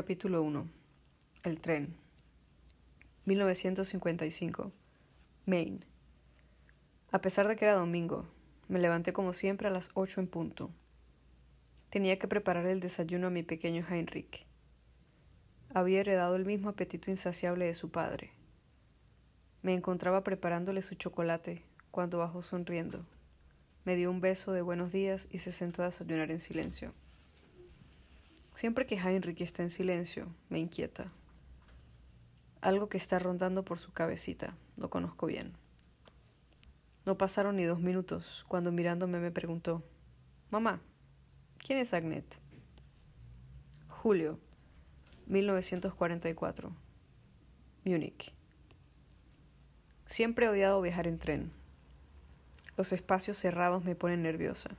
Capítulo 1 El tren 1955 Maine A pesar de que era domingo, me levanté como siempre a las ocho en punto. Tenía que preparar el desayuno a mi pequeño Heinrich. Había heredado el mismo apetito insaciable de su padre. Me encontraba preparándole su chocolate cuando bajó sonriendo. Me dio un beso de buenos días y se sentó a desayunar en silencio. Siempre que Heinrich está en silencio, me inquieta. Algo que está rondando por su cabecita, lo conozco bien. No pasaron ni dos minutos cuando mirándome me preguntó, Mamá, ¿quién es Agnet? Julio, 1944. Múnich. Siempre he odiado viajar en tren. Los espacios cerrados me ponen nerviosa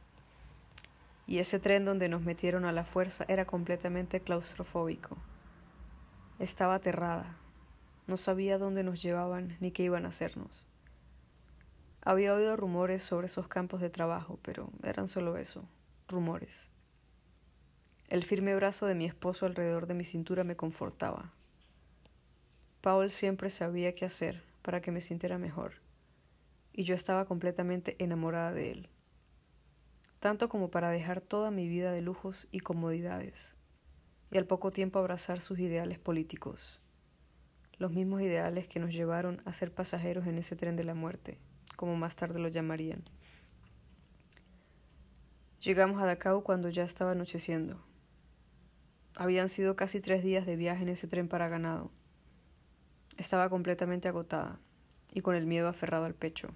y ese tren donde nos metieron a la fuerza era completamente claustrofóbico. Estaba aterrada. No sabía dónde nos llevaban ni qué iban a hacernos. Había oído rumores sobre esos campos de trabajo, pero eran solo eso, rumores. El firme brazo de mi esposo alrededor de mi cintura me confortaba. Paul siempre sabía qué hacer para que me sintiera mejor, y yo estaba completamente enamorada de él tanto como para dejar toda mi vida de lujos y comodidades, y al poco tiempo abrazar sus ideales políticos, los mismos ideales que nos llevaron a ser pasajeros en ese tren de la muerte, como más tarde lo llamarían. Llegamos a Dachau cuando ya estaba anocheciendo. Habían sido casi tres días de viaje en ese tren para ganado. Estaba completamente agotada y con el miedo aferrado al pecho.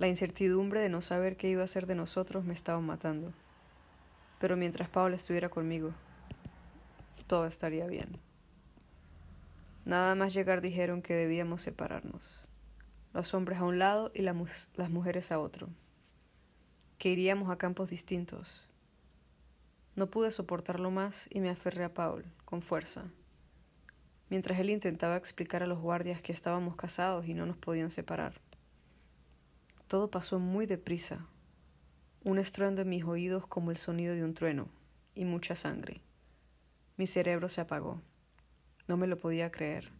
La incertidumbre de no saber qué iba a ser de nosotros me estaba matando. Pero mientras Paula estuviera conmigo, todo estaría bien. Nada más llegar dijeron que debíamos separarnos. Los hombres a un lado y las mujeres a otro. Que iríamos a campos distintos. No pude soportarlo más y me aferré a Paul, con fuerza. Mientras él intentaba explicar a los guardias que estábamos casados y no nos podían separar. Todo pasó muy deprisa. Un estruendo en mis oídos como el sonido de un trueno, y mucha sangre. Mi cerebro se apagó. No me lo podía creer.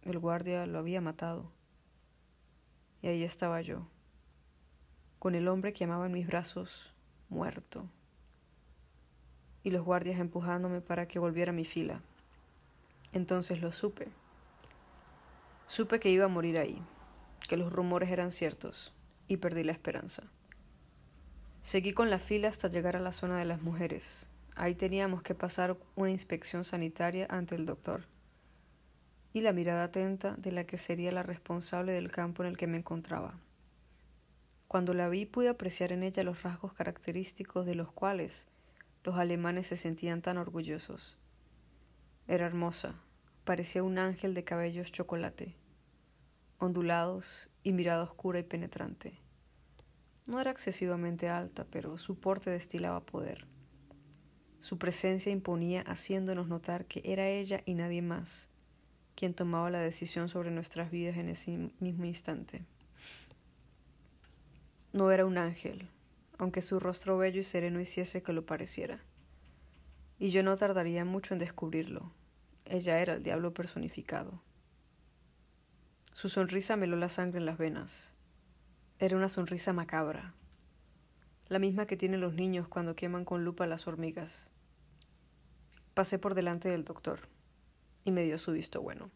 El guardia lo había matado. Y ahí estaba yo, con el hombre que amaba en mis brazos, muerto. Y los guardias empujándome para que volviera a mi fila. Entonces lo supe. Supe que iba a morir ahí que los rumores eran ciertos, y perdí la esperanza. Seguí con la fila hasta llegar a la zona de las mujeres. Ahí teníamos que pasar una inspección sanitaria ante el doctor y la mirada atenta de la que sería la responsable del campo en el que me encontraba. Cuando la vi pude apreciar en ella los rasgos característicos de los cuales los alemanes se sentían tan orgullosos. Era hermosa, parecía un ángel de cabellos chocolate ondulados y mirada oscura y penetrante. No era excesivamente alta, pero su porte destilaba poder. Su presencia imponía haciéndonos notar que era ella y nadie más quien tomaba la decisión sobre nuestras vidas en ese mismo instante. No era un ángel, aunque su rostro bello y sereno hiciese que lo pareciera. Y yo no tardaría mucho en descubrirlo. Ella era el diablo personificado. Su sonrisa meló la sangre en las venas. Era una sonrisa macabra, la misma que tienen los niños cuando queman con lupa las hormigas. Pasé por delante del doctor y me dio su visto bueno.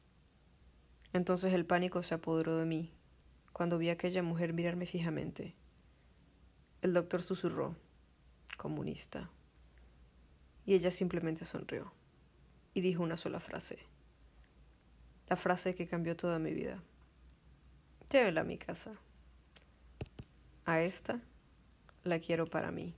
Entonces el pánico se apoderó de mí cuando vi a aquella mujer mirarme fijamente. El doctor susurró, comunista. Y ella simplemente sonrió y dijo una sola frase, la frase que cambió toda mi vida. Llévela a mi casa. A esta la quiero para mí.